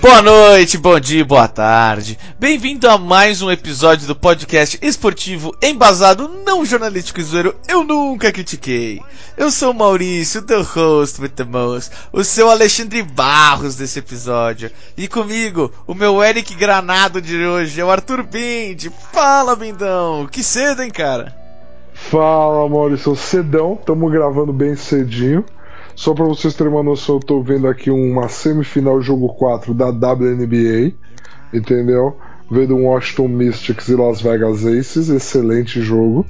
Boa noite, bom dia, boa tarde. Bem-vindo a mais um episódio do podcast esportivo embasado, não jornalístico e zoeiro. Eu nunca critiquei. Eu sou o Maurício, the host with the most, o seu Alexandre Barros desse episódio. E comigo, o meu Eric Granado de hoje é o Arthur Bindi. Fala, Bindão. Que cedo, hein, cara? Fala, Maurício. Cedão, estamos gravando bem cedinho. Só para vocês terem uma noção, eu tô vendo aqui uma semifinal jogo 4 da WNBA, entendeu? Vendo um Washington Mystics e Las Vegas Aces, excelente jogo,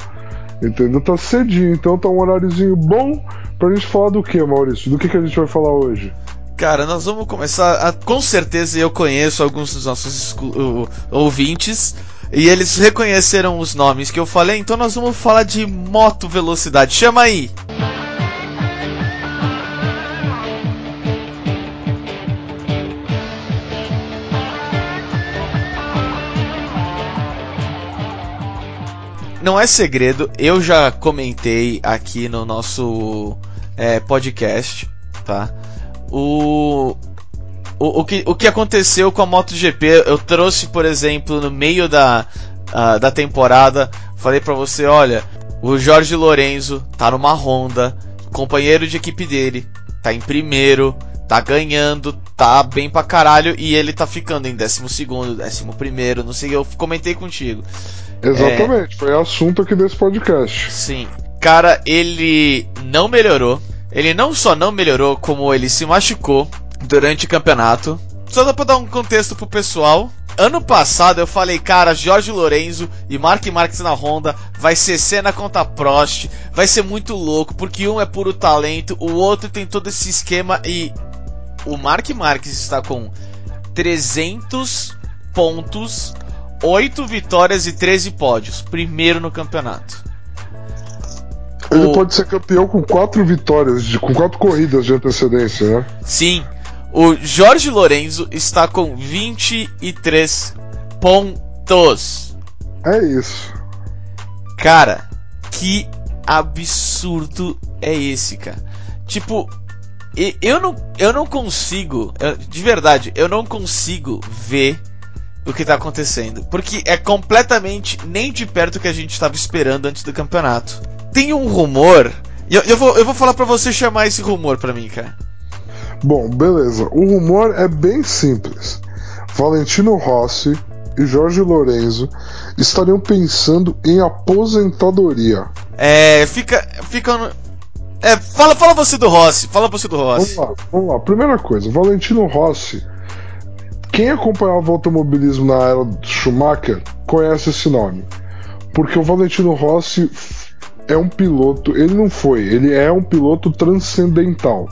entendeu? Tá cedinho, então tá um horáriozinho bom pra gente falar do que, Maurício? Do que, que a gente vai falar hoje? Cara, nós vamos começar. A, com certeza eu conheço alguns dos nossos uh, ouvintes. E eles reconheceram os nomes que eu falei, então nós vamos falar de moto velocidade. Chama aí! Não é segredo, eu já comentei aqui no nosso é, podcast, tá? O, o, o, que, o que aconteceu com a MotoGP, eu trouxe, por exemplo, no meio da, uh, da temporada, falei para você, olha, o Jorge Lorenzo tá numa Honda, companheiro de equipe dele, tá em primeiro, tá ganhando, tá bem pra caralho, e ele tá ficando em décimo segundo, décimo primeiro, não sei, eu comentei contigo. Exatamente, é... foi assunto aqui desse podcast. Sim. Cara, ele não melhorou. Ele não só não melhorou, como ele se machucou durante o campeonato. Só dá pra dar um contexto pro pessoal. Ano passado eu falei, cara, Jorge Lorenzo e Mark Marques na Honda vai ser cena contra Prost, vai ser muito louco, porque um é puro talento, o outro tem todo esse esquema e o Mark Marques está com 300 pontos 8 vitórias e 13 pódios. Primeiro no campeonato. Ele o... pode ser campeão com 4 vitórias, com 4 corridas de antecedência, né? Sim. O Jorge Lorenzo está com 23 pontos. É isso. Cara, que absurdo é esse, cara? Tipo, eu não, eu não consigo, de verdade, eu não consigo ver o que tá acontecendo. Porque é completamente nem de perto o que a gente estava esperando antes do campeonato. Tem um rumor. Eu, eu, vou, eu vou falar para você chamar esse rumor para mim, cara. Bom, beleza. O rumor é bem simples. Valentino Rossi e Jorge Lorenzo estariam pensando em aposentadoria. É, fica. fica é, fala, fala você do Rossi. Fala você do Rossi. Vamos lá, vamos lá. Primeira coisa, Valentino Rossi quem acompanhava o automobilismo na era do Schumacher conhece esse nome. Porque o Valentino Rossi é um piloto, ele não foi, ele é um piloto transcendental.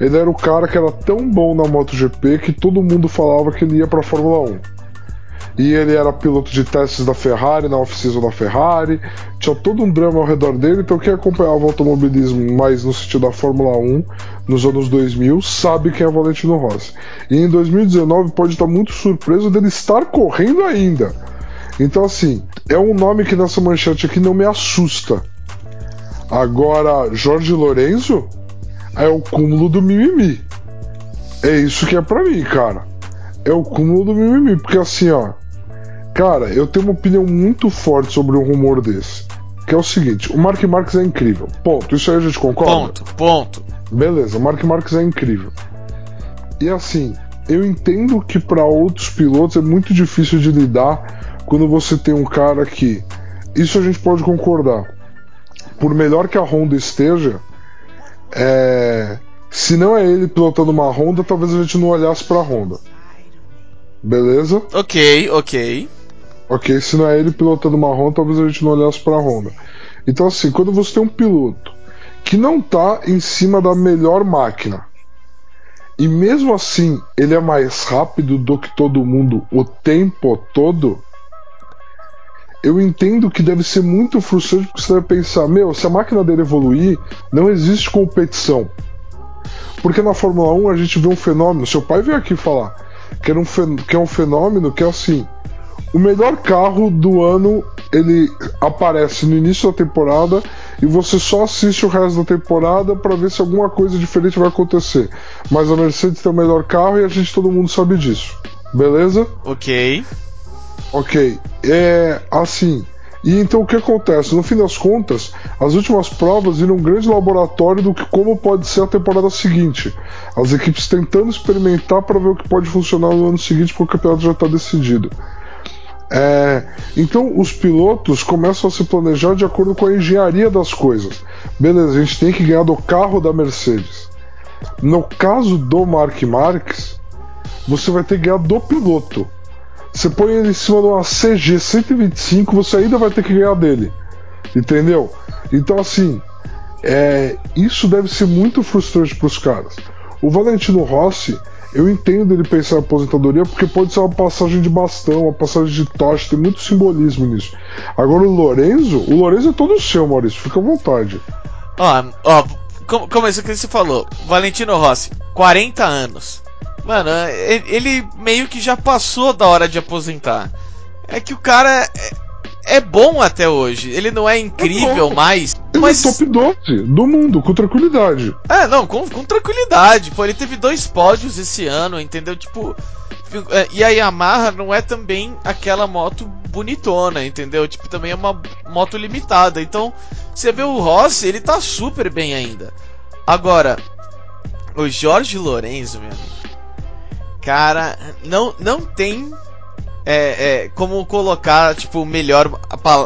Ele era o cara que era tão bom na MotoGP que todo mundo falava que ele ia para a Fórmula 1 e ele era piloto de testes da Ferrari, na off-season da Ferrari, tinha todo um drama ao redor dele, então quem acompanhava o automobilismo mais no sentido da Fórmula 1 nos anos 2000 sabe quem é Valentino Rossi. E em 2019 pode estar muito surpreso dele estar correndo ainda. Então assim, é um nome que nessa manchete aqui não me assusta. Agora, Jorge Lorenzo é o cúmulo do mimimi. É isso que é para mim, cara. É o cúmulo do mimimi, porque assim, ó, Cara, eu tenho uma opinião muito forte sobre um rumor desse. Que é o seguinte: o Mark Marques é incrível. Ponto. Isso aí a gente concorda? Ponto, ponto. Beleza, o Mark Marques é incrível. E assim, eu entendo que para outros pilotos é muito difícil de lidar quando você tem um cara que. Isso a gente pode concordar. Por melhor que a Honda esteja, é... se não é ele pilotando uma Honda, talvez a gente não olhasse para a Honda. Beleza? Ok, ok. Ok, se não é ele pilotando uma Honda, talvez a gente não olhasse para a Honda. Então, assim, quando você tem um piloto que não está em cima da melhor máquina, e mesmo assim ele é mais rápido do que todo mundo o tempo todo, eu entendo que deve ser muito frustrante porque você deve pensar: meu, se a máquina dele evoluir, não existe competição. Porque na Fórmula 1 a gente vê um fenômeno, seu pai veio aqui falar que, era um que é um fenômeno que é assim: o melhor carro do ano ele aparece no início da temporada e você só assiste o resto da temporada para ver se alguma coisa diferente vai acontecer. Mas a Mercedes tem o melhor carro e a gente todo mundo sabe disso. Beleza? Ok. Ok. É assim. E então o que acontece? No fim das contas, as últimas provas viram um grande laboratório do que como pode ser a temporada seguinte. As equipes tentando experimentar para ver o que pode funcionar no ano seguinte, porque o campeonato já está decidido. É, então os pilotos começam a se planejar de acordo com a engenharia das coisas. Beleza, a gente tem que ganhar do carro da Mercedes. No caso do Mark Marques, você vai ter que ganhar do piloto. Você põe ele em cima de uma CG 125, você ainda vai ter que ganhar dele. Entendeu? Então, assim, é, isso deve ser muito frustrante para os caras. O Valentino Rossi, eu entendo ele pensar em aposentadoria porque pode ser uma passagem de bastão, uma passagem de tocha, tem muito simbolismo nisso. Agora o Lorenzo, o Lorenzo é todo seu, Maurício, fica à vontade. Ó, ó, como, como isso que você falou, Valentino Rossi, 40 anos. Mano, ele meio que já passou da hora de aposentar. É que o cara é, é bom até hoje. Ele não é incrível é mais. Ele mas... é top 12 do mundo, com tranquilidade. É, não, com, com tranquilidade. Pô, ele teve dois pódios esse ano, entendeu? Tipo. É, e a Yamaha não é também aquela moto bonitona, entendeu? Tipo, também é uma moto limitada. Então, você vê o Rossi, ele tá super bem ainda. Agora, o Jorge Lorenzo, meu amigo Cara, não, não tem é, é, como colocar, tipo, melhor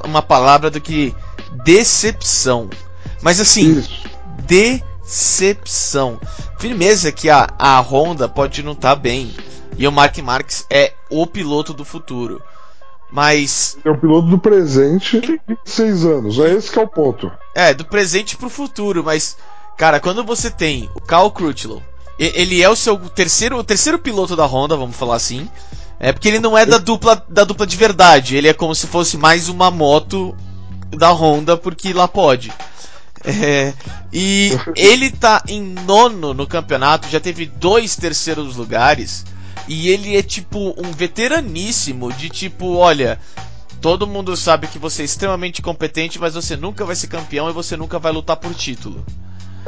uma palavra do que decepção. Mas assim, Isso. decepção. Firmeza que a, a Honda pode não estar tá bem. E o Mark Marques é o piloto do futuro. Mas. É o piloto do presente tem 26 anos. É esse que é o ponto. É, do presente pro futuro. Mas, cara, quando você tem o Cal Crutchlow, ele é o seu terceiro, o terceiro piloto da Honda, vamos falar assim. É porque ele não é da dupla, da dupla de verdade. Ele é como se fosse mais uma moto da Honda, porque lá pode. É, e ele tá em nono no campeonato, já teve dois terceiros lugares. E ele é tipo um veteraníssimo de tipo, olha, todo mundo sabe que você é extremamente competente, mas você nunca vai ser campeão e você nunca vai lutar por título.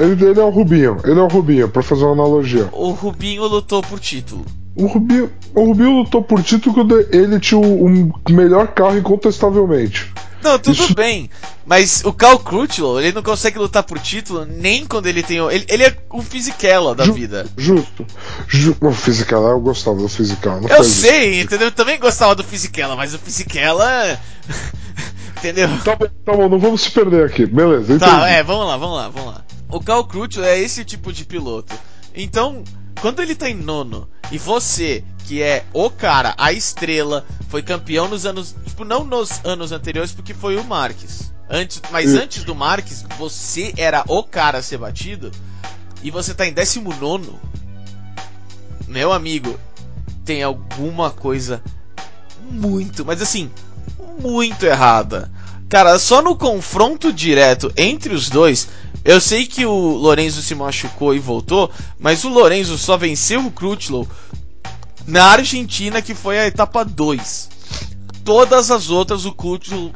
Ele, ele é o Rubinho, ele é o Rubinho, pra fazer uma analogia. O Rubinho lutou por título. O Rubinho, o Rubinho lutou por título quando ele tinha o, o melhor carro incontestavelmente. Não, tudo Isso... bem. Mas o Cal Crutchlow, ele não consegue lutar por título nem quando ele tem. Ele, ele é o Fisichella da Ju, vida. Justo. Ju, o Fisichella, eu gostava do Fisichella. eu sei, isso. entendeu? Eu também gostava do Fisichella, mas o Fisichella. entendeu? Tá bom, tá bom, não vamos se perder aqui. Beleza. Tá, entendi. é, vamos lá, vamos lá, vamos lá. O Cal Crutchlow é esse tipo de piloto. Então, quando ele tá em nono e você, que é o cara, a estrela, foi campeão nos anos. Tipo, não nos anos anteriores, porque foi o Marques. Antes, mas antes do Marques, você era o cara a ser batido. E você tá em 19. Meu amigo, tem alguma coisa muito, mas assim, muito errada. Cara, só no confronto direto entre os dois, eu sei que o Lorenzo se machucou e voltou, mas o Lorenzo só venceu o Crutchlow na Argentina, que foi a etapa 2. Todas as outras o Crutchlow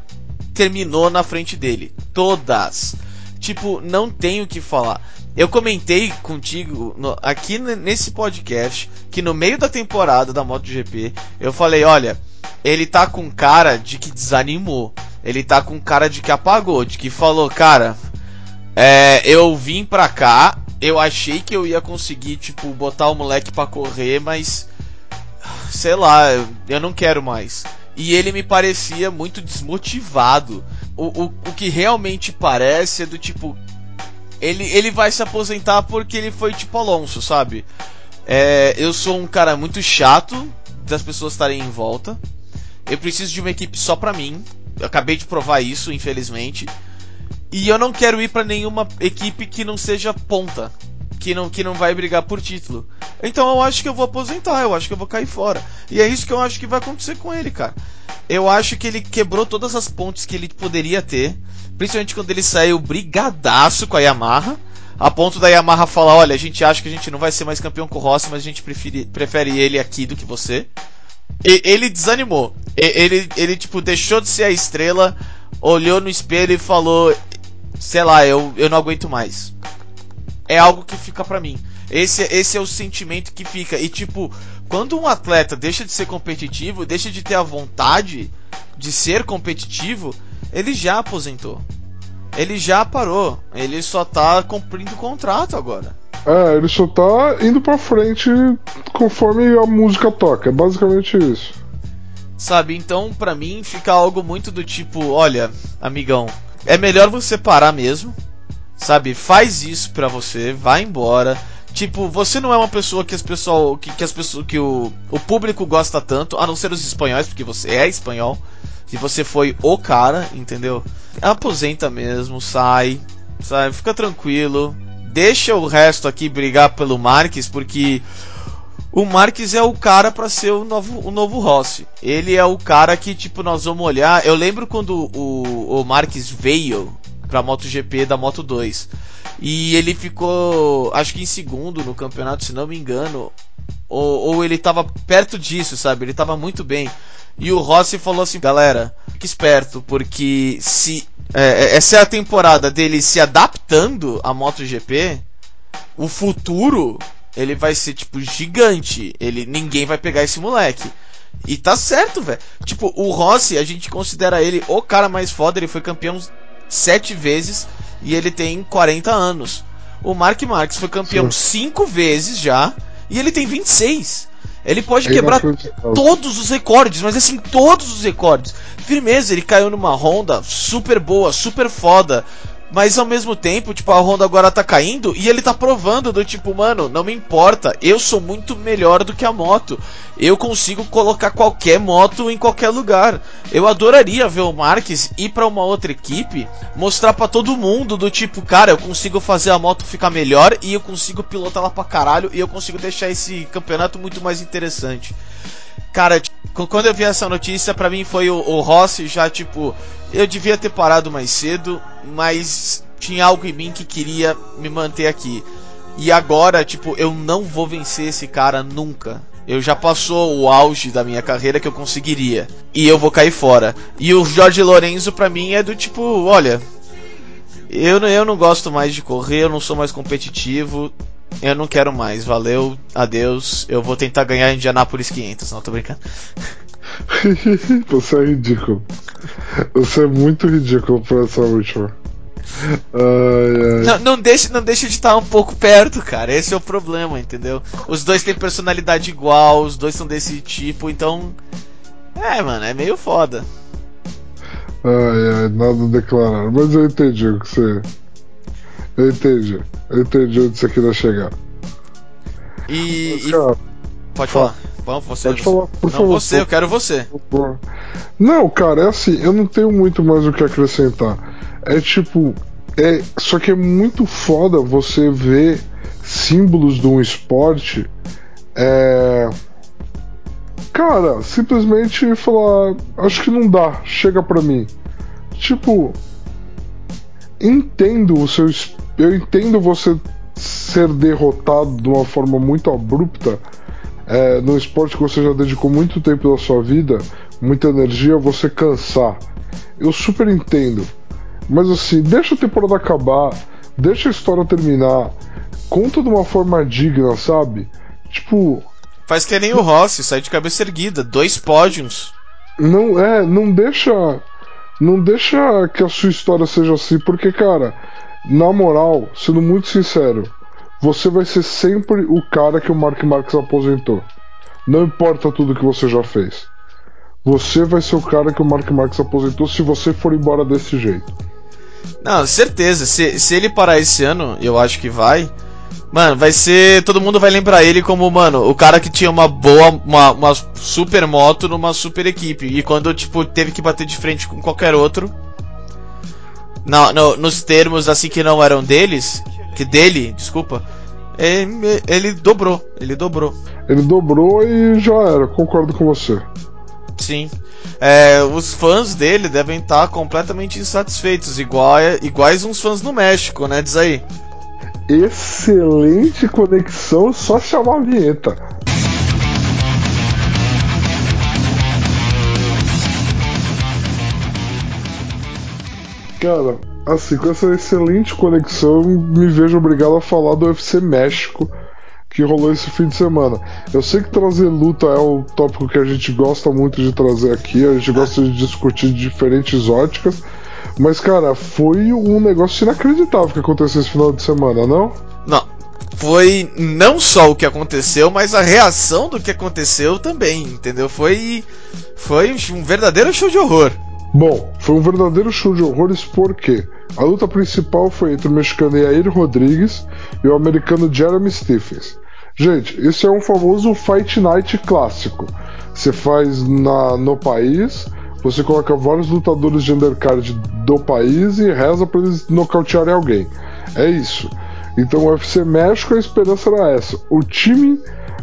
terminou na frente dele. Todas. Tipo, não tenho o que falar. Eu comentei contigo no, aqui nesse podcast que no meio da temporada da MotoGP eu falei: olha, ele tá com cara de que desanimou. Ele tá com cara de que apagou, de que falou, cara, é, eu vim pra cá, eu achei que eu ia conseguir, tipo, botar o moleque pra correr, mas. Sei lá, eu não quero mais. E ele me parecia muito desmotivado. O, o, o que realmente parece é do tipo. Ele, ele vai se aposentar porque ele foi tipo Alonso, sabe? É, eu sou um cara muito chato das pessoas estarem em volta. Eu preciso de uma equipe só pra mim. Eu acabei de provar isso, infelizmente. E eu não quero ir para nenhuma equipe que não seja ponta, que não, que não vai brigar por título. Então eu acho que eu vou aposentar, eu acho que eu vou cair fora. E é isso que eu acho que vai acontecer com ele, cara. Eu acho que ele quebrou todas as pontes que ele poderia ter, principalmente quando ele saiu brigadaço com a Yamaha. A ponto da Yamaha falar: olha, a gente acha que a gente não vai ser mais campeão com o Rossi, mas a gente prefere, prefere ele aqui do que você. Ele desanimou. Ele, ele, tipo, deixou de ser a estrela, olhou no espelho e falou: Sei lá, eu, eu não aguento mais. É algo que fica pra mim. Esse, esse é o sentimento que fica. E, tipo, quando um atleta deixa de ser competitivo, deixa de ter a vontade de ser competitivo, ele já aposentou. Ele já parou. Ele só tá cumprindo o contrato agora. É, ele só tá indo pra frente conforme a música toca. É basicamente isso. Sabe? Então, pra mim, fica algo muito do tipo: olha, amigão, é melhor você parar mesmo. Sabe? Faz isso pra você, vai embora. Tipo, você não é uma pessoa que as pessoas. que, que as pessoas. que o, o público gosta tanto, a não ser os espanhóis, porque você é espanhol. Se você foi o cara, entendeu? Aposenta mesmo, sai, sai, fica tranquilo. Deixa o resto aqui brigar pelo Marques, porque o Marques é o cara para ser o novo, o novo Rossi. Ele é o cara que, tipo, nós vamos olhar. Eu lembro quando o, o Marques veio pra MotoGP da Moto 2. E ele ficou, acho que em segundo no campeonato, se não me engano. Ou, ou ele tava perto disso, sabe? Ele tava muito bem. E o Rossi falou assim: galera, fique esperto, porque se é, é essa é a temporada dele se adaptando à MotoGP, o futuro ele vai ser tipo gigante. Ele ninguém vai pegar esse moleque. E tá certo, velho. Tipo, o Rossi, a gente considera ele o cara mais foda, ele foi campeão sete vezes e ele tem 40 anos. O Mark Marques foi campeão Sim. cinco vezes já e ele tem 26. Ele pode ele quebrar todos os recordes, mas assim, todos os recordes. Firmeza, ele caiu numa Honda super boa, super foda. Mas ao mesmo tempo, tipo, a Honda agora tá caindo e ele tá provando do tipo, mano, não me importa, eu sou muito melhor do que a moto. Eu consigo colocar qualquer moto em qualquer lugar. Eu adoraria ver o Marques ir para uma outra equipe, mostrar para todo mundo do tipo, cara, eu consigo fazer a moto ficar melhor e eu consigo pilotar ela pra caralho e eu consigo deixar esse campeonato muito mais interessante. Cara, quando eu vi essa notícia, para mim foi o, o Rossi já tipo, eu devia ter parado mais cedo, mas tinha algo em mim que queria me manter aqui. E agora, tipo, eu não vou vencer esse cara nunca. Eu já passou o auge da minha carreira que eu conseguiria. E eu vou cair fora. E o Jorge Lorenzo pra mim é do tipo, olha, eu, eu não gosto mais de correr, eu não sou mais competitivo. Eu não quero mais, valeu, adeus. Eu vou tentar ganhar Indianapolis 500, não tô brincando. Você é ridículo. Você é muito ridículo pra essa última. Ai, ai. Não, não, deixa, não deixa de estar um pouco perto, cara. Esse é o problema, entendeu? Os dois têm personalidade igual, os dois são desse tipo, então. É, mano, é meio foda. Ai, ai, nada a declarar. Mas eu entendi o que você. Eu entendi. Eu entendi onde você queria chegar. E. Mas, cara, e... Pode falar. Vamos, você. Pode falar, por não, favor. você, eu quero você. Não, cara, é assim, eu não tenho muito mais o que acrescentar. É tipo. É, só que é muito foda você ver símbolos de um esporte. É. Cara, simplesmente falar. Acho que não dá, chega pra mim. Tipo. Entendo o seu espírito eu entendo você ser derrotado de uma forma muito abrupta é, no esporte que você já dedicou muito tempo da sua vida, muita energia, você cansar. Eu super entendo. Mas assim, deixa a temporada acabar, deixa a história terminar, conta de uma forma digna, sabe? Tipo. Faz que nem o Rossi, sai de cabeça erguida, dois pódios. Não é, não deixa. Não deixa que a sua história seja assim, porque, cara, na moral, sendo muito sincero, você vai ser sempre o cara que o Mark Marques aposentou. Não importa tudo que você já fez. Você vai ser o cara que o Mark Marques aposentou se você for embora desse jeito. Não, certeza. Se, se ele parar esse ano, eu acho que vai. Mano, vai ser. Todo mundo vai lembrar ele como, mano, o cara que tinha uma boa, uma, uma super moto numa super equipe. E quando, tipo, teve que bater de frente com qualquer outro, no, no, nos termos assim que não eram deles, que dele, desculpa, ele, ele dobrou, ele dobrou. Ele dobrou e já era, concordo com você. Sim. É, os fãs dele devem estar completamente insatisfeitos, igual, iguais uns fãs no México, né? Diz aí. Excelente conexão, só chamar a vinheta. Cara, assim, com essa excelente conexão, me vejo obrigado a falar do UFC México que rolou esse fim de semana. Eu sei que trazer luta é um tópico que a gente gosta muito de trazer aqui, a gente gosta de discutir diferentes óticas, mas cara, foi um negócio inacreditável que aconteceu esse final de semana, não? Não. Foi não só o que aconteceu, mas a reação do que aconteceu também, entendeu? Foi foi um verdadeiro show de horror. Bom, foi um verdadeiro show de horrores porque a luta principal foi entre o mexicano Yair Rodrigues e o americano Jeremy Stephens. Gente, isso é um famoso Fight Night clássico. Você faz na, no país, você coloca vários lutadores de undercard do país e reza para eles nocautearem alguém. É isso. Então o UFC México, a esperança era essa. O time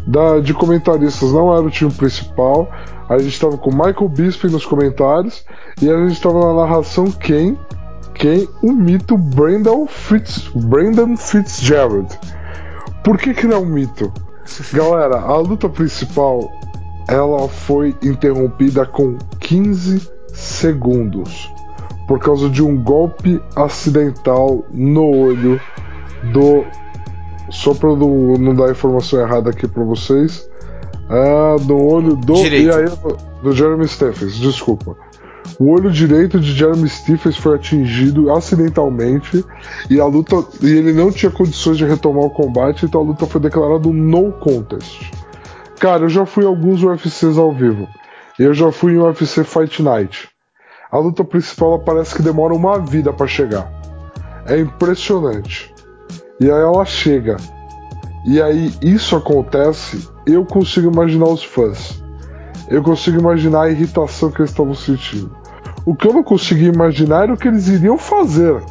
da, de comentaristas não era o time principal. A gente estava com Michael Bisping nos comentários e a gente estava na narração quem? Quem? O mito Brandon, Fitz, Brandon Fitzgerald. Por que, que ele é um mito? Galera, a luta principal ela foi interrompida com 15 segundos por causa de um golpe acidental no olho do. Só para não, não dar informação errada aqui para vocês. Ah, no olho do. Direito. E aí, do Jeremy Stephens, desculpa. O olho direito de Jeremy Stephens foi atingido acidentalmente e a luta e ele não tinha condições de retomar o combate, então a luta foi declarada no contest. Cara, eu já fui em alguns UFCs ao vivo. Eu já fui em UFC Fight Night. A luta principal parece que demora uma vida para chegar. É impressionante. E aí ela chega. E aí isso acontece, eu consigo imaginar os fãs. Eu consigo imaginar a irritação que eles estavam sentindo. O que eu não consegui imaginar era o que eles iriam fazer.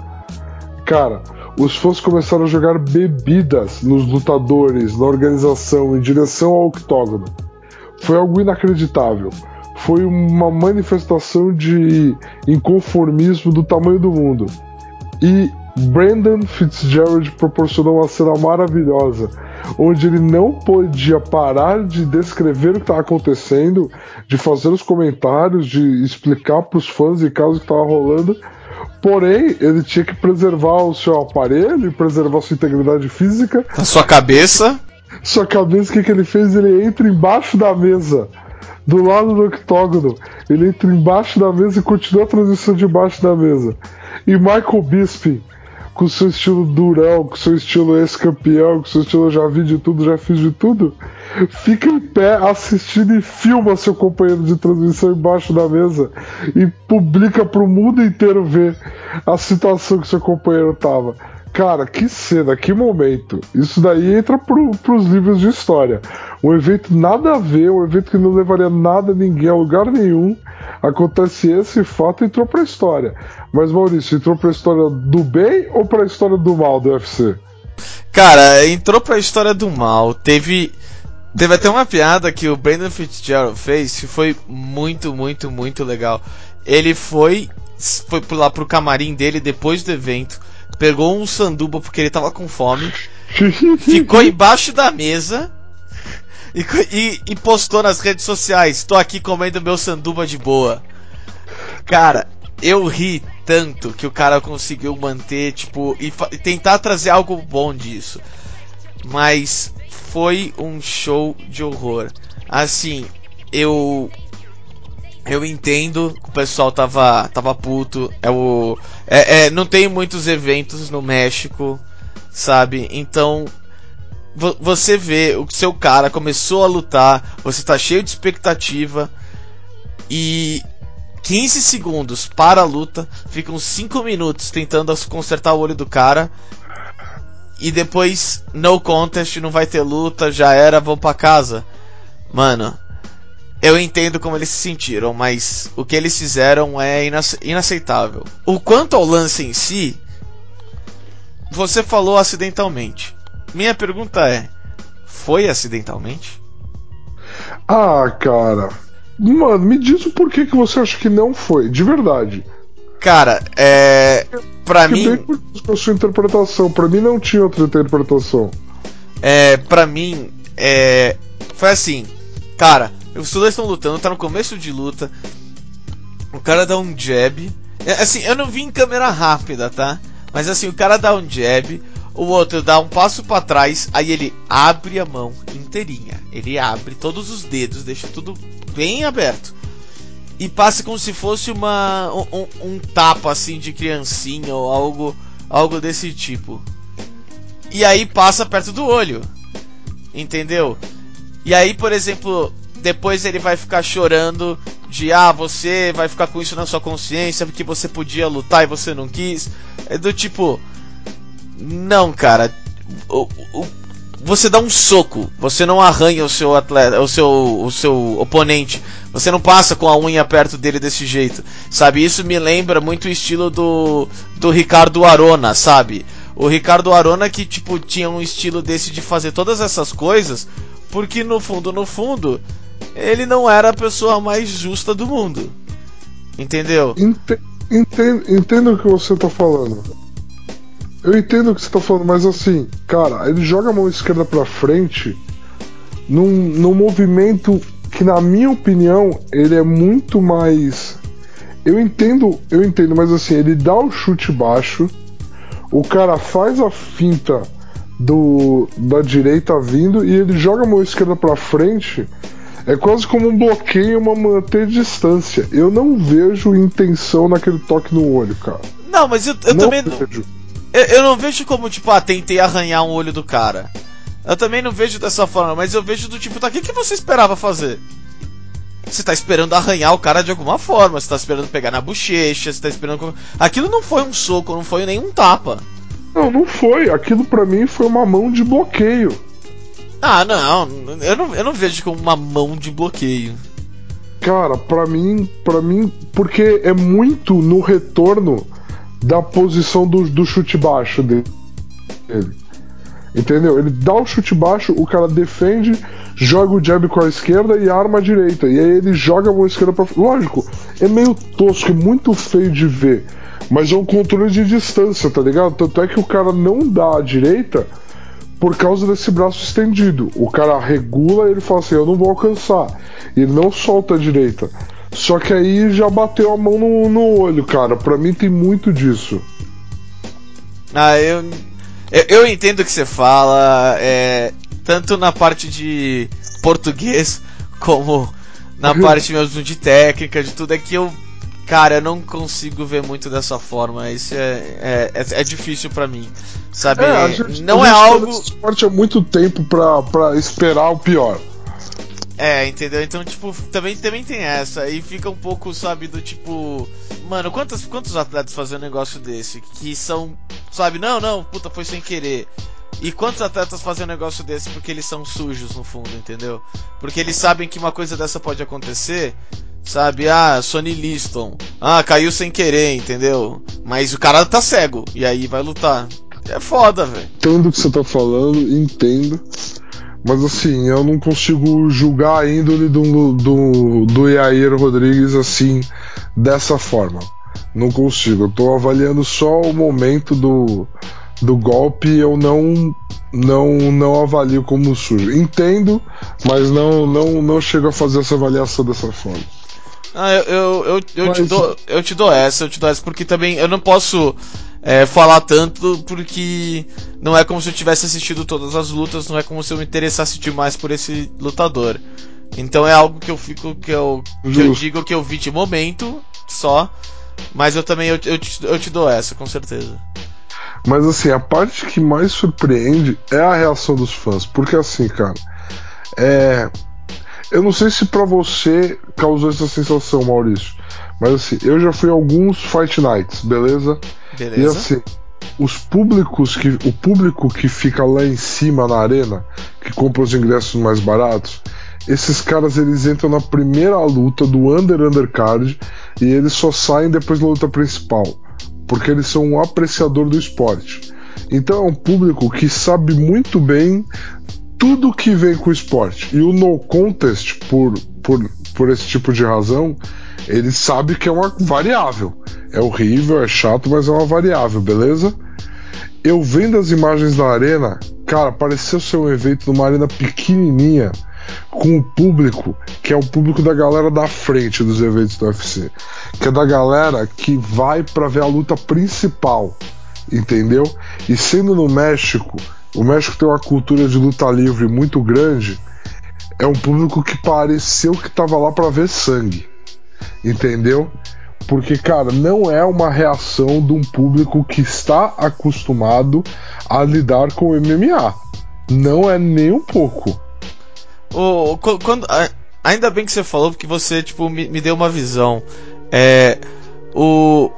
Cara, os fãs começaram a jogar bebidas nos lutadores, na organização, em direção ao octógono. Foi algo inacreditável. Foi uma manifestação de inconformismo do tamanho do mundo. E Brandon Fitzgerald proporcionou uma cena maravilhosa, onde ele não podia parar de descrever o que estava acontecendo, de fazer os comentários, de explicar para os fãs e caso que estava rolando. Porém, ele tinha que preservar o seu aparelho, preservar sua integridade física. A sua cabeça. Sua cabeça, o que, que ele fez? Ele entra embaixo da mesa, do lado do octógono. Ele entra embaixo da mesa e continua a transição debaixo da mesa. E Michael Bisping, com seu estilo durão, com seu estilo ex-campeão, com seu estilo já vi de tudo, já fiz de tudo, fica em pé assistindo e filma seu companheiro de transmissão embaixo da mesa e publica para o mundo inteiro ver a situação que seu companheiro tava. Cara, que cena, que momento. Isso daí entra pro, pros livros de história. Um evento nada a ver, um evento que não levaria nada ninguém a lugar nenhum. Acontece esse fato e entrou pra história. Mas Maurício, entrou pra história do bem ou pra história do mal do UFC? Cara, entrou pra história do mal. Teve. Teve até uma piada que o Brandon Fitzgerald fez que foi muito, muito, muito legal. Ele foi, foi lá pro camarim dele depois do evento, pegou um sanduba porque ele tava com fome, ficou embaixo da mesa e, e, e, postou nas redes sociais: Tô aqui comendo meu sanduba de boa. Cara, eu ri tanto que o cara conseguiu manter, tipo, e, e tentar trazer algo bom disso. Mas foi um show de horror. Assim, eu eu entendo que o pessoal tava, tava puto. É o, é, é, não tem muitos eventos no México, sabe? Então, você vê o seu cara começou a lutar, você tá cheio de expectativa e 15 segundos para a luta, ficam 5 minutos tentando consertar o olho do cara e depois no contest, não vai ter luta, já era, vão para casa. Mano, eu entendo como eles se sentiram, mas o que eles fizeram é inaceitável. O quanto ao lance em si, você falou acidentalmente. Minha pergunta é: foi acidentalmente? Ah, cara. Mano, me diz o porquê que você acha que não foi, de verdade. Cara, é. Pra que mim. Tem a sua interpretação, pra mim não tinha outra interpretação. É. Pra mim, é. Foi assim. Cara, os dois estão lutando, tá no começo de luta. O cara dá um jab. É, assim, eu não vi em câmera rápida, tá? Mas assim, o cara dá um jab, o outro dá um passo para trás, aí ele abre a mão inteirinha. Ele abre todos os dedos, deixa tudo bem aberto. E passa como se fosse uma um, um tapa assim de criancinha ou algo algo desse tipo. E aí passa perto do olho. Entendeu? E aí, por exemplo, depois ele vai ficar chorando de ah, você vai ficar com isso na sua consciência porque você podia lutar e você não quis. É do tipo, não, cara. O, o, você dá um soco, você não arranha o seu atleta, o seu, o seu oponente. Você não passa com a unha perto dele desse jeito, sabe? Isso me lembra muito o estilo do do Ricardo Arona, sabe? O Ricardo Arona que tipo tinha um estilo desse de fazer todas essas coisas, porque no fundo, no fundo, ele não era a pessoa mais justa do mundo. Entendeu? Entendo, entendo o que você tá falando. Eu entendo o que você tá falando, mas assim, cara, ele joga a mão esquerda pra frente num, num movimento que, na minha opinião, ele é muito mais. Eu entendo, eu entendo, mas assim, ele dá o chute baixo, o cara faz a finta do da direita vindo e ele joga a mão esquerda para frente. É quase como um bloqueio, uma manter distância. Eu não vejo intenção naquele toque no olho, cara. Não, mas eu, eu não também vejo. Eu, eu não vejo como, tipo, ah, tentei arranhar um olho do cara. Eu também não vejo dessa forma, mas eu vejo do tipo, tá, o que, que você esperava fazer? Você tá esperando arranhar o cara de alguma forma, você tá esperando pegar na bochecha, você tá esperando. Aquilo não foi um soco, não foi nem um tapa. Não, não foi. Aquilo para mim foi uma mão de bloqueio. Ah, não. Eu não, eu não vejo como uma mão de bloqueio. Cara, para mim, para mim, porque é muito no retorno da posição do, do chute baixo dele. Entendeu? Ele dá o chute baixo, o cara defende, joga o jab com a esquerda e arma a direita. E aí ele joga a mão esquerda pra. Lógico, é meio tosco, é muito feio de ver. Mas é um controle de distância, tá ligado? Tanto é que o cara não dá a direita por causa desse braço estendido. O cara regula e ele fala assim: Eu não vou alcançar. E não solta a direita. Só que aí já bateu a mão no, no olho, cara. Pra mim tem muito disso. Ah, eu. Eu, eu entendo o que você fala, é, tanto na parte de português como na parte mesmo de técnica, de tudo, é que eu. Cara, eu não consigo ver muito dessa forma. Isso é, é, é, é difícil para mim. Sabe? É, gente, não é algo. esporte há muito tempo pra, pra esperar o pior. É, entendeu? Então, tipo, também, também tem essa. E fica um pouco, sabe, do tipo. Mano, quantos, quantos atletas fazem um negócio desse? Que são. Sabe, não, não, puta, foi sem querer. E quantos atletas fazem um negócio desse porque eles são sujos no fundo, entendeu? Porque eles sabem que uma coisa dessa pode acontecer. Sabe, ah, Sonny Liston. Ah, caiu sem querer, entendeu? Mas o cara tá cego. E aí vai lutar. É foda, velho. Entendo o que você tá falando, entendo. Mas assim, eu não consigo julgar a índole do, do, do Yair Rodrigues assim, dessa forma. Não consigo. Eu tô avaliando só o momento do, do golpe eu não, não, não avalio como sujo. Entendo, mas não, não, não chego a fazer essa avaliação dessa forma. Ah, eu, eu, eu, eu, mas... te dou, eu te dou essa, eu te dou essa, porque também eu não posso é, falar tanto porque não é como se eu tivesse assistido todas as lutas, não é como se eu me interessasse demais por esse lutador. Então é algo que eu fico que eu, que eu digo que eu vi de momento só, mas eu também eu, eu, te, eu te dou essa com certeza. Mas assim, a parte que mais surpreende é a reação dos fãs, porque assim, cara, é eu não sei se para você causou essa sensação, Maurício, mas assim, eu já fui a alguns Fight Nights, beleza? Beleza. E assim, os públicos que o público que fica lá em cima na arena, que compra os ingressos mais baratos, esses caras eles entram na primeira luta do under undercard e eles só saem depois da luta principal, porque eles são um apreciador do esporte. Então é um público que sabe muito bem tudo que vem com o esporte. E o no contest, por, por, por esse tipo de razão, ele sabe que é uma variável. É horrível, é chato, mas é uma variável, beleza? Eu vendo as imagens da arena, cara, pareceu ser um evento numa arena pequenininha com o público que é o público da galera da frente dos eventos do UFC, que é da galera que vai para ver a luta principal, entendeu? E sendo no México, o México tem uma cultura de luta livre muito grande, é um público que pareceu que tava lá para ver sangue, entendeu? Porque, cara, não é uma reação de um público que está acostumado a lidar com MMA. Não é nem um pouco. O, quando, ainda bem que você falou, porque você tipo, me, me deu uma visão. É, o,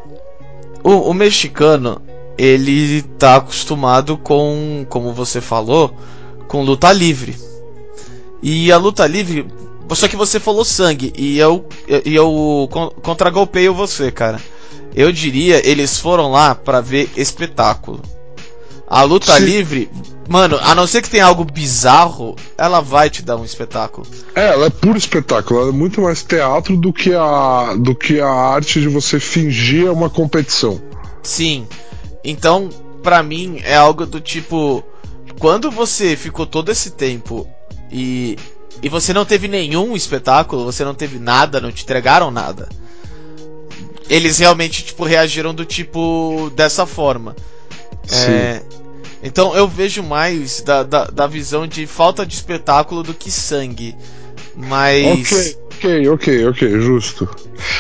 o, o, mexicano, ele tá acostumado com, como você falou, com luta livre. E a luta livre, só que você falou sangue, e eu, e eu contragolpeio você, cara. Eu diria, eles foram lá para ver espetáculo. A luta Sim. livre, mano, a não ser que tenha algo bizarro, ela vai te dar um espetáculo. É, ela é puro espetáculo, ela é muito mais teatro do que a do que a arte de você fingir uma competição. Sim. Então, para mim é algo do tipo, quando você ficou todo esse tempo e e você não teve nenhum espetáculo, você não teve nada, não te entregaram nada. Eles realmente tipo reagiram do tipo dessa forma. É, então eu vejo mais da, da, da, visão de falta de espetáculo do que sangue. Mas. Ok, ok, ok, ok, justo.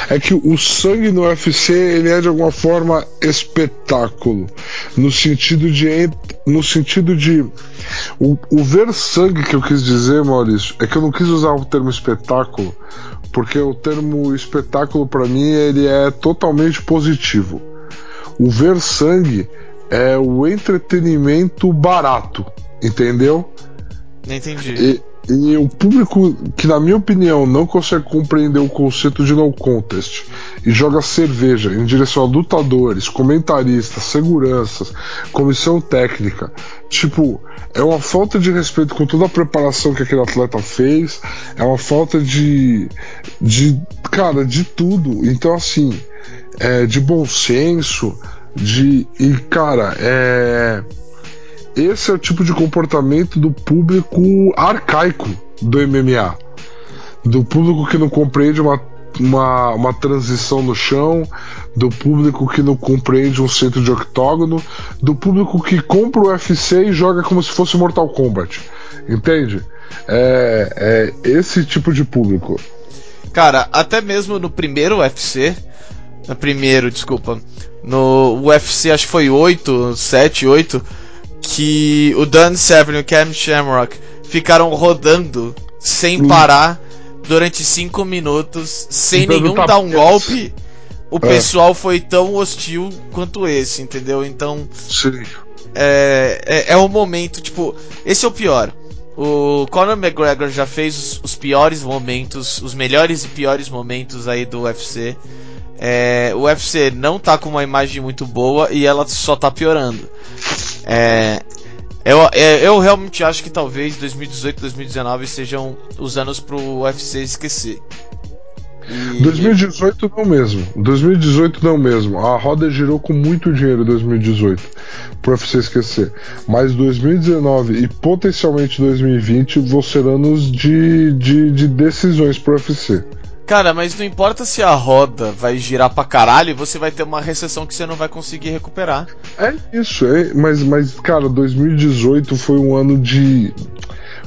É que o sangue no UFC ele é de alguma forma espetáculo. No sentido de. No sentido de. O, o ver sangue que eu quis dizer, Maurício, é que eu não quis usar o termo espetáculo, porque o termo espetáculo para mim ele é totalmente positivo. O ver sangue é o entretenimento barato, entendeu? Entendi. E, e, o público que, na minha opinião, não consegue compreender o conceito de no contest e joga cerveja em direção a lutadores, comentaristas, seguranças, comissão técnica, tipo, é uma falta de respeito com toda a preparação que aquele atleta fez, é uma falta de, de cara, de tudo. Então, assim, é, de bom senso de e cara é esse é o tipo de comportamento do público arcaico do MMA do público que não compreende uma, uma, uma transição no chão do público que não compreende um centro de octógono do público que compra o UFC e joga como se fosse Mortal Kombat. Entende? É, é esse tipo de público. Cara até mesmo no primeiro UFC no primeiro desculpa no UFC, acho que foi 8, 7, 8, que o Dan Severn e o Cam Shamrock ficaram rodando sem hum. parar durante 5 minutos, sem nenhum dar um golpe. O é. pessoal foi tão hostil quanto esse, entendeu? Então. Sim. É, é, é um momento, tipo, esse é o pior. O Conor McGregor já fez os, os, piores momentos, os melhores e piores momentos aí do UFC. É, o UFC não tá com uma imagem muito boa e ela só tá piorando. É, eu, é, eu realmente acho que talvez 2018 2019 sejam os anos pro UFC esquecer. E... 2018 não mesmo. 2018 não mesmo. A roda girou com muito dinheiro em 2018 pro UFC esquecer. Mas 2019 e potencialmente 2020 vão ser anos de, de, de decisões pro UFC. Cara, mas não importa se a roda vai girar pra caralho, você vai ter uma recessão que você não vai conseguir recuperar. É isso, é, mas, mas cara, 2018 foi um ano de.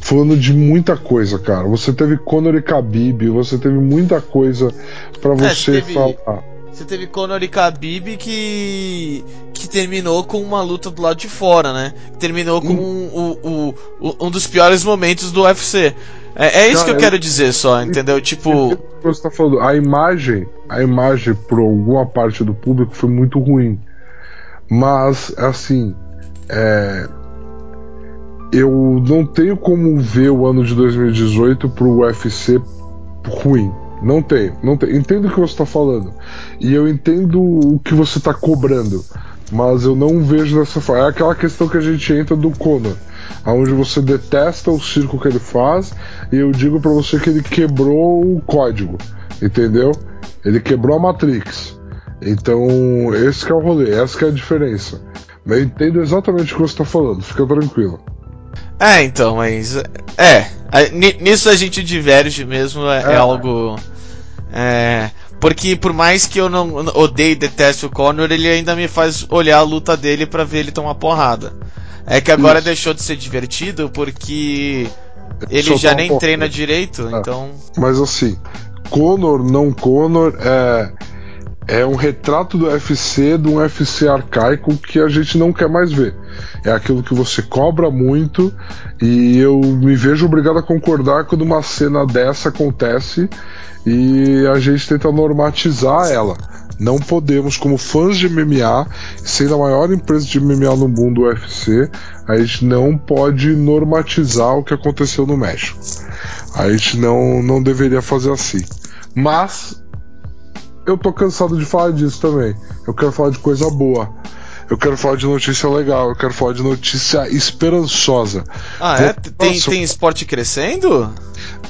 Foi um ano de muita coisa, cara. Você teve Conor e Khabib, você teve muita coisa para é, você teve, falar. Você teve Conor e Khabib que que terminou com uma luta do lado de fora, né? Terminou com hum. um, um, um dos piores momentos do UFC. É, é isso que eu quero dizer só, entendeu? Tipo. Você tá falando, a imagem, a imagem por alguma parte do público foi muito ruim. Mas, assim, é, eu não tenho como ver o ano de 2018 pro UFC ruim. Não tenho, não tenho. Entendo o que você está falando. E eu entendo o que você está cobrando. Mas eu não vejo dessa forma. É aquela questão que a gente entra do Conor onde você detesta o circo que ele faz, e eu digo para você que ele quebrou o código, entendeu? Ele quebrou a Matrix. Então, esse é o rolê, essa é a diferença. Mas eu entendo exatamente o que você está falando, fica tranquilo. É, então, mas. É. Nisso a gente diverge mesmo, é, é É. algo. É. Porque por mais que eu não odeie e deteste o Conor, ele ainda me faz olhar a luta dele pra ver ele tomar porrada. É que agora Isso. deixou de ser divertido porque ele Só já um nem pouco. treina direito, É. então. Mas assim, Conor, não Conor, é, é um retrato do UFC, de um UFC arcaico que a gente não quer mais ver. É aquilo que você cobra muito e eu me vejo obrigado a concordar quando uma cena dessa acontece e a gente tenta normatizar ela. Não podemos, como fãs de MMA, sendo a maior empresa de MMA no mundo, o UFC, a gente não pode normatizar o que aconteceu no México. A gente não, não deveria fazer assim. Mas eu tô cansado de falar disso também. Eu quero falar de coisa boa. Eu quero falar de notícia legal. Eu quero falar de notícia esperançosa. Ah, é? Tem, Nossa. tem esporte crescendo?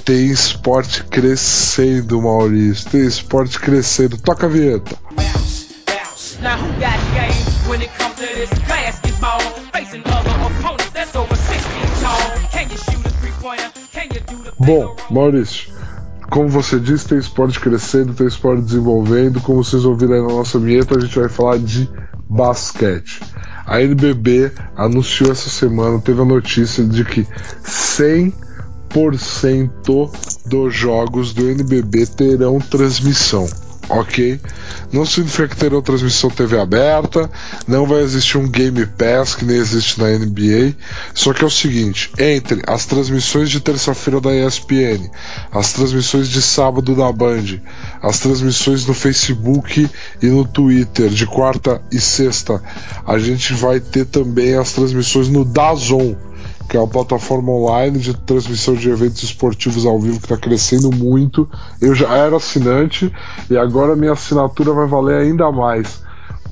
Tem esporte crescendo, Maurício. Tem esporte crescendo. Toca a vinheta. bounce, bounce. Now who got game when it comes to this basketball? Facing other opponents that's over six feet tall. Can you shoot a three pointer? Can you do the Bom, Maurício, como você disse, tem esporte crescendo, tem esporte desenvolvendo. Como vocês ouviram aí na nossa vinheta, a gente vai falar de basquete. A NBB anunciou essa semana, teve a notícia de que 100% dos jogos do NBB terão transmissão. Ok? Não significa que terão transmissão TV aberta, não vai existir um Game Pass que nem existe na NBA. Só que é o seguinte: entre as transmissões de terça-feira da ESPN, as transmissões de sábado da Band, as transmissões no Facebook e no Twitter de quarta e sexta, a gente vai ter também as transmissões no Dazon que é uma plataforma online de transmissão de eventos esportivos ao vivo que está crescendo muito. Eu já era assinante e agora minha assinatura vai valer ainda mais,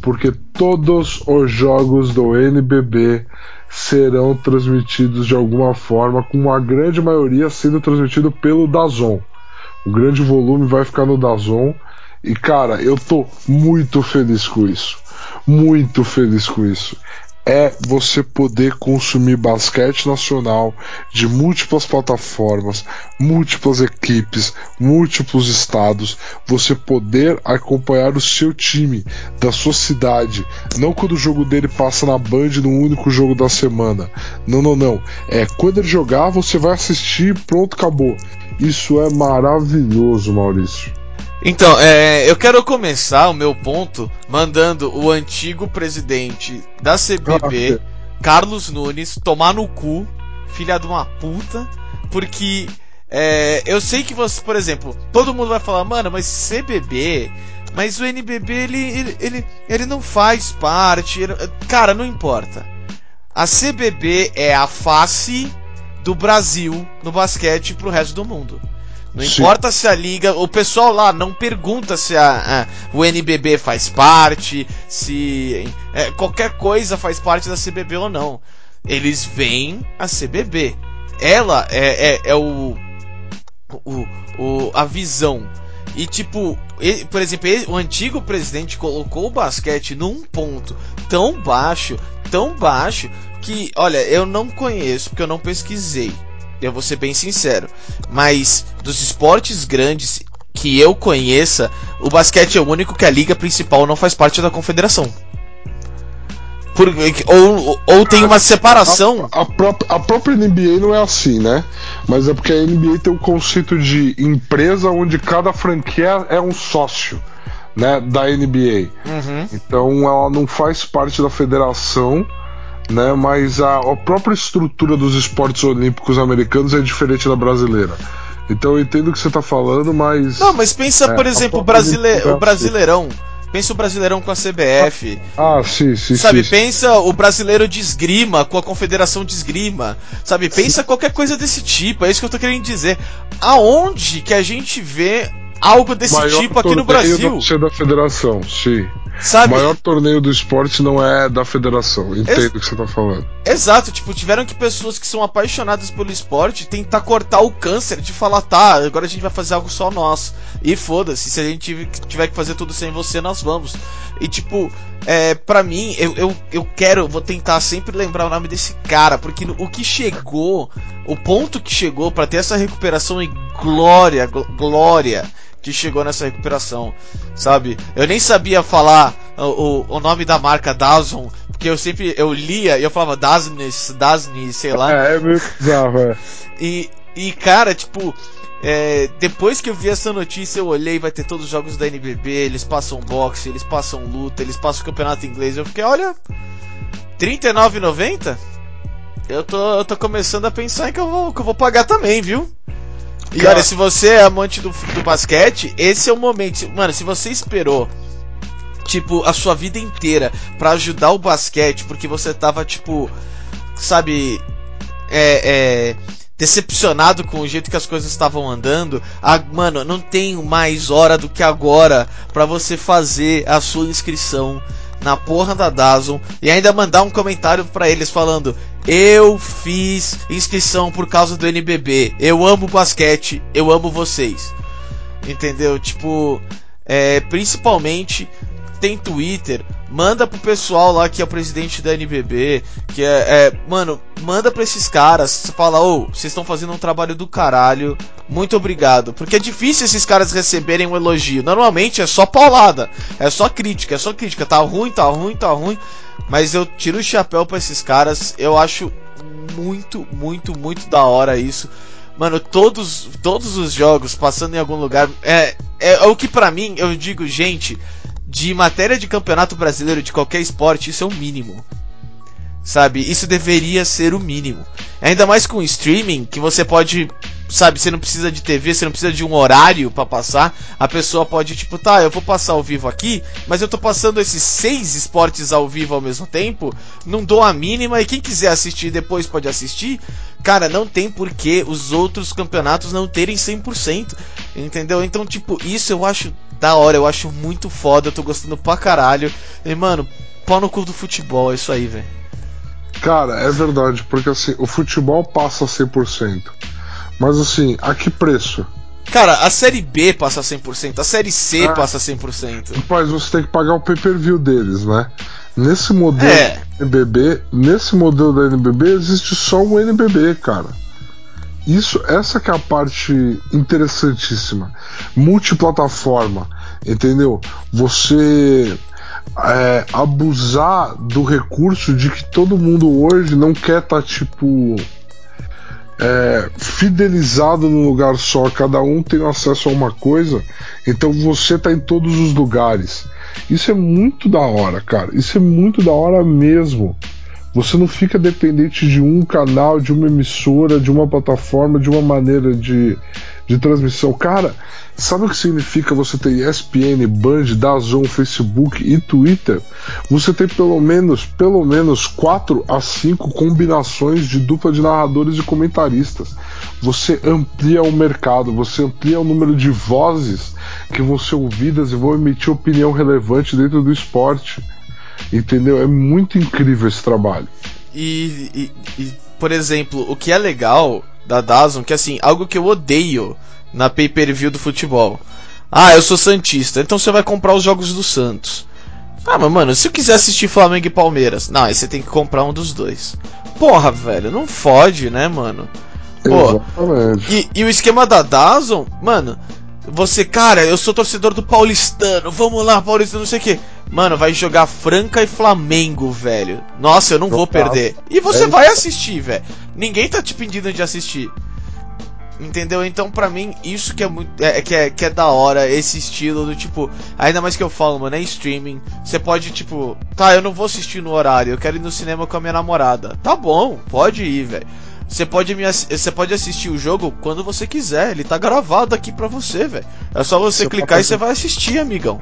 porque todos os jogos do NBB serão transmitidos de alguma forma, com uma grande maioria sendo transmitido pelo Dazon. O grande volume vai ficar no Dazon e cara, eu tô muito feliz com isso. Muito feliz com isso é você poder consumir basquete nacional de múltiplas plataformas, múltiplas equipes, múltiplos estados, você poder acompanhar o seu time da sua cidade, não quando o jogo dele passa na Band no único jogo da semana. Não, não, não. É quando ele jogar, você vai assistir, pronto, acabou. Isso é maravilhoso, Maurício. Então, é, eu quero começar o meu ponto mandando o antigo presidente da CBB, Carlos Nunes, tomar no cu, filha de uma puta, porque é, eu sei que você, por exemplo, todo mundo vai falar, mano, mas CBB, mas o NBB ele, ele, ele, ele não faz parte, ele- cara, não importa. A CBB é a face do Brasil no basquete pro resto do mundo. Não Sim. importa se a liga, o pessoal lá não pergunta se a, a- o NBB faz parte, se é, qualquer coisa faz parte da CBB ou não. Eles veem a CBB. Ela é, é, é o, o, o a visão. E tipo, ele- por exemplo, ele- o antigo presidente colocou o basquete num ponto tão baixo, tão baixo que, olha, eu não conheço porque eu não pesquisei. Eu vou ser bem sincero. Mas dos esportes grandes que eu conheça, o basquete é o único que a liga principal não faz parte da confederação. Por- ou, ou tem uma separação. A, a própria, a própria NBA não é assim, né? Mas é porque a NBA tem o conceito de empresa onde cada franquia é um sócio, né? Da NBA. Uhum. Então ela não faz parte da federação, né? Mas a, a própria estrutura dos esportes olímpicos americanos é diferente da brasileira. Então eu entendo o que você está falando, mas. Não, mas pensa, É, por exemplo, o, brasile... o Brasileirão. Pensa o Brasileirão com a CBF. Ah, sim, sim, Sabe, sim. pensa o brasileiro de esgrima com a Confederação de Esgrima. Sabe, pensa qualquer coisa desse tipo. É isso que eu tô querendo dizer. Aonde que a gente vê algo desse Maior tipo aqui no Brasil. Ser da federação, sim. Sabe? O maior torneio do esporte não é da federação. Entendo Ex- o que você tá falando. Exato, tipo, tiveram que pessoas que são apaixonadas pelo esporte tentar cortar o câncer de falar, tá, agora a gente vai fazer algo só nosso. E foda-se, se a gente tiver- que fazer tudo sem você, nós vamos. E tipo, é, pra mim, eu, eu, eu quero, vou tentar sempre lembrar o nome desse cara, porque o que chegou, o ponto que chegou pra ter essa recuperação e glória, gl- glória que chegou nessa recuperação, sabe? Eu nem sabia falar o, o, o nome da marca Dazon, porque eu sempre eu lia e eu falava Dasnes, Dasni, sei lá. É, é meio bizarro, é. E, e cara, tipo, é, depois que eu vi essa notícia, eu olhei, vai ter todos os jogos da NBB, eles passam boxe, eles passam luta, eles passam o campeonato inglês. Eu fiquei, olha, R$39,90? Eu tô, eu tô começando a pensar em que eu vou, que eu vou pagar também, viu? E Cara. olha, se você é amante do, do basquete, esse é o momento. Mano, se você esperou, tipo, a sua vida inteira pra ajudar o basquete, porque você tava, tipo, sabe, é, é, decepcionado com o jeito que as coisas estavam andando, ah, mano, não tem mais hora do que agora pra você fazer a sua inscrição na porra da Dazon e ainda mandar um comentário pra eles falando: Eu fiz inscrição por causa do NBB, eu amo basquete, eu amo vocês. Entendeu? Tipo, é, principalmente tem Twitter, manda pro pessoal lá que é o presidente da NBB, que é, é mano, manda pra esses caras, fala, ô, vocês estão fazendo um trabalho do caralho, muito obrigado, porque é difícil esses caras receberem um elogio, normalmente é só paulada, é só crítica, é só crítica, tá ruim, tá ruim, tá ruim, mas eu tiro o chapéu pra esses caras, eu acho muito, muito, muito da hora isso. Mano, todos, todos os jogos passando em algum lugar é, é, é o que pra mim eu digo, gente, de matéria de campeonato brasileiro de qualquer esporte, isso é o mínimo. Sabe? Isso deveria ser o mínimo. Ainda mais com o streaming, que você pode, sabe, você não precisa de TV, você não precisa de um horário pra passar. A pessoa pode, tipo, tá, eu vou passar ao vivo aqui, mas eu tô passando esses seis esportes ao vivo ao mesmo tempo, não dou a mínima e quem quiser assistir depois pode assistir. Cara, não tem por que os outros campeonatos não terem 100%. Entendeu? Então, tipo, isso eu acho da hora, eu acho muito foda, eu tô gostando pra caralho. E, mano, pau no cu do futebol, é isso aí, velho. Cara, é verdade, porque assim, o futebol passa 100%. Mas assim, a que preço? Cara, a série B passa 100%, a série C Ah. passa 100%. Rapaz, você tem que pagar o pay-per-view deles, né? Nesse modelo É. NBB, nesse modelo da NBB existe só um NBB, cara. Isso, essa que é a parte interessantíssima. Multiplataforma, entendeu? Você é, abusar do recurso de que todo mundo hoje não quer estar tipo é, fidelizado num lugar só, cada um tem acesso a uma coisa, então você tá em todos os lugares. Isso é muito da hora, cara. Isso é muito da hora mesmo. Você não fica dependente de um canal, de uma emissora, de uma plataforma, de uma maneira de, de transmissão. Cara, sabe o que significa você ter ESPN, Band, Dazon, Facebook e Twitter? Você tem pelo menos, pelo menos 4 a 5 combinações de dupla de narradores e comentaristas. Você amplia o mercado, você amplia o número de vozes que vão ser ouvidas e vão emitir opinião relevante dentro do esporte. Entendeu? É muito incrível esse trabalho. E, e- e, por exemplo, o que é legal da Dazn, que assim, algo que eu odeio na pay-per-view do futebol. Ah, eu sou Santista, então você vai comprar os jogos do Santos. Ah, mas mano, se eu quiser assistir Flamengo e Palmeiras, não, aí você tem que comprar um dos dois. Porra, velho, não fode, né, mano? Pô, Exatamente. E, e o esquema da Dazon, mano, você, cara, eu sou torcedor do Paulistano, vamos lá, Paulistano, não sei o que. Mano, vai jogar Franca e Flamengo, velho. Nossa, eu não vou Total. perder. E você É vai assistir, velho. Ninguém tá te pedindo de assistir. Entendeu? Então, pra mim, isso que é muito. É, que, é, que é da hora, esse estilo do tipo. Ainda mais que eu falo, mano, é streaming. Você pode, tipo, tá, eu não vou assistir no horário, eu quero ir no cinema com a minha namorada. Tá bom, pode ir, velho. Você pode, me, ass- você pode assistir o jogo quando você quiser, ele tá gravado aqui pra você, velho. É só você Você clicar pode- e você vai assistir, amigão.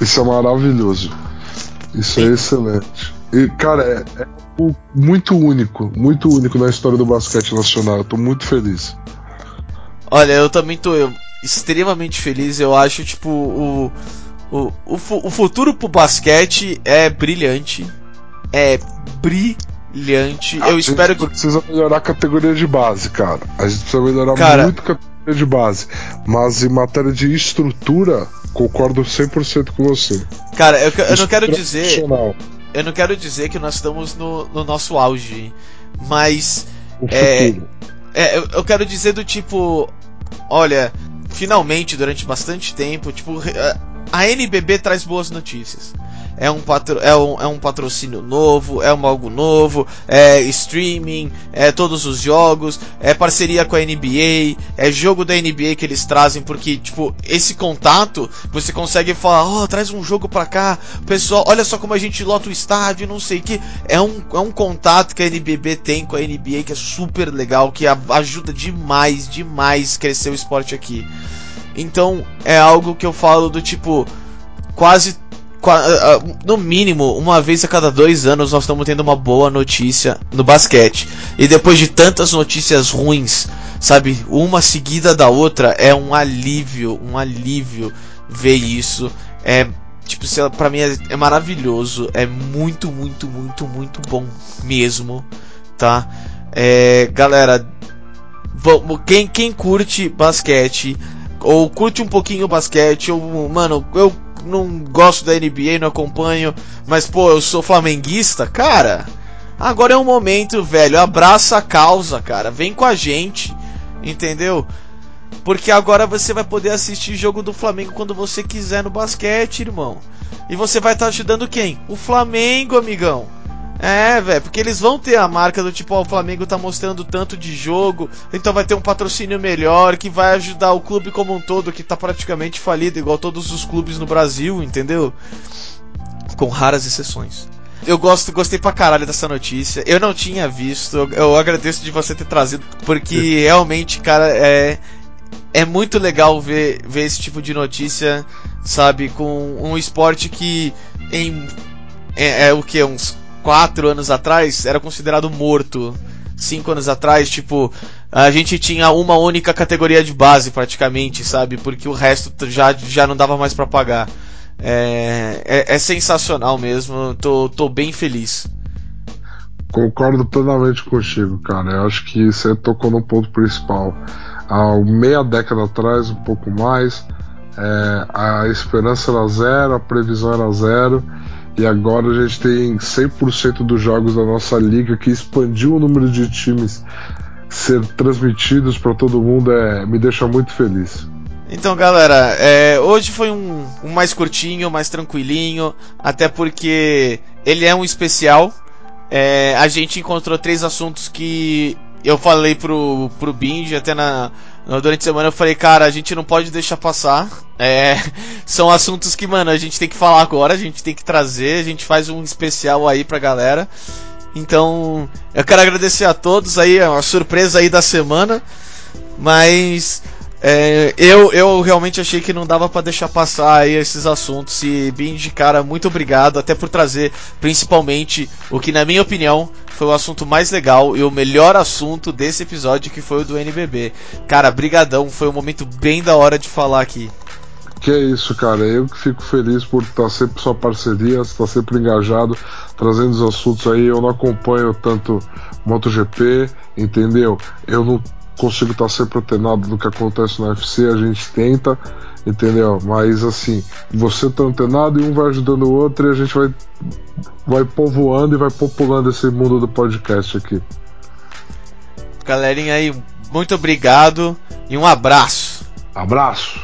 Isso é maravilhoso. Isso é excelente. E, cara, é, é muito único, muito único na história do basquete nacional. Eu tô muito feliz. Olha, eu também tô. Eu, extremamente feliz. Eu acho, tipo, o, o, o, o futuro pro basquete é brilhante. É brilhante. A eu espero que. precisa melhorar a categoria de base, cara. A gente precisa melhorar Cara- muito a categoria de base. Mas em matéria de estrutura, concordo 100% com você. Cara, eu, eu não quero dizer. Eu não quero dizer que nós estamos no, no nosso auge. Mas. É. É, eu, eu quero dizer do tipo, olha, finalmente durante bastante tempo, tipo, a NBB traz boas notícias. É um, patro, é, um, é um patrocínio novo, é um algo novo, é streaming, é todos os jogos, é parceria com a NBA, é jogo da NBA que eles trazem, porque, tipo, esse contato, você consegue falar, ó, traz um jogo pra cá, pessoal, olha só como a gente lota o estádio, não sei o que. É um, é um contato que a NBB tem com a NBA que é super legal, que ajuda demais, demais crescer o esporte aqui. Então, é algo que eu falo do tipo, quase. Ah, ah, No mínimo, uma vez a cada dois anos nós estamos tendo uma boa notícia no basquete. E depois de tantas notícias ruins, sabe, uma seguida da outra, é um alívio, um alívio ver isso. É, tipo, sei pra mim é, é maravilhoso. É muito, muito, muito, muito bom mesmo, tá? É, galera, vamos, quem, quem curte basquete, ou curte um pouquinho basquete, ou, mano, eu não gosto da NBA, não acompanho, mas pô, eu sou flamenguista, cara. Agora é um momento, velho. Abraça a causa, cara. Vem com a gente, entendeu? Porque agora você vai poder assistir jogo do Flamengo quando você quiser no basquete, irmão. E você vai estar ajudando quem? O Flamengo, amigão. É, velho, porque eles vão ter a marca do tipo, ó, o Flamengo tá mostrando tanto de jogo, então vai ter um patrocínio melhor que vai ajudar o clube como um todo que tá praticamente falido, igual todos os clubes no Brasil, entendeu? Com raras exceções. Eu gosto, gostei pra caralho dessa notícia. Eu não tinha visto, eu, eu agradeço de você ter trazido, porque realmente, cara, é é muito legal ver, ver esse tipo de notícia, sabe, com um esporte que em é, é o que uns quatro anos atrás era considerado morto. Cinco anos atrás, tipo, a gente tinha uma única categoria de base praticamente, sabe, porque o resto já, já não dava mais pra pagar. É, é, é sensacional mesmo, tô, tô bem feliz. Concordo plenamente contigo, cara. Eu acho que você tocou no ponto principal. Há meia década atrás, um pouco mais, é, a esperança era zero, a previsão era zero, e agora a gente tem 100% dos jogos da nossa liga que expandiu o número de times ser transmitidos para todo mundo, é, me deixa muito feliz. Então, galera, é, hoje foi um, um mais curtinho, mais tranquilinho, até porque ele é um especial. É, a gente encontrou três assuntos que eu falei pro, pro Binge até na, na- durante a semana. Eu falei, cara, a gente não pode deixar passar. É, são assuntos que, mano, a gente tem que falar agora, a gente tem que trazer, a gente faz um especial aí pra galera. Então, eu quero agradecer a todos aí, é uma surpresa aí da semana. Mas é, eu, eu realmente achei que não dava pra deixar passar aí esses assuntos. E Binge, cara, muito obrigado, até por trazer principalmente o que, na minha opinião, foi o assunto mais legal e o melhor assunto desse episódio, que foi o do NBB. Cara, brigadão, foi um momento bem da hora de falar aqui. Que é isso, cara. Eu que fico feliz por estar sempre sua parceria, estar sempre engajado, trazendo os assuntos aí. Eu não acompanho tanto MotoGP, entendeu? Eu não consigo estar sempre antenado do que acontece no UFC, a gente tenta, entendeu? Mas assim, você tá antenado e um vai ajudando o outro e a gente vai, vai povoando e vai populando esse mundo do podcast aqui. Galerinha aí, muito obrigado e um abraço. Abraço!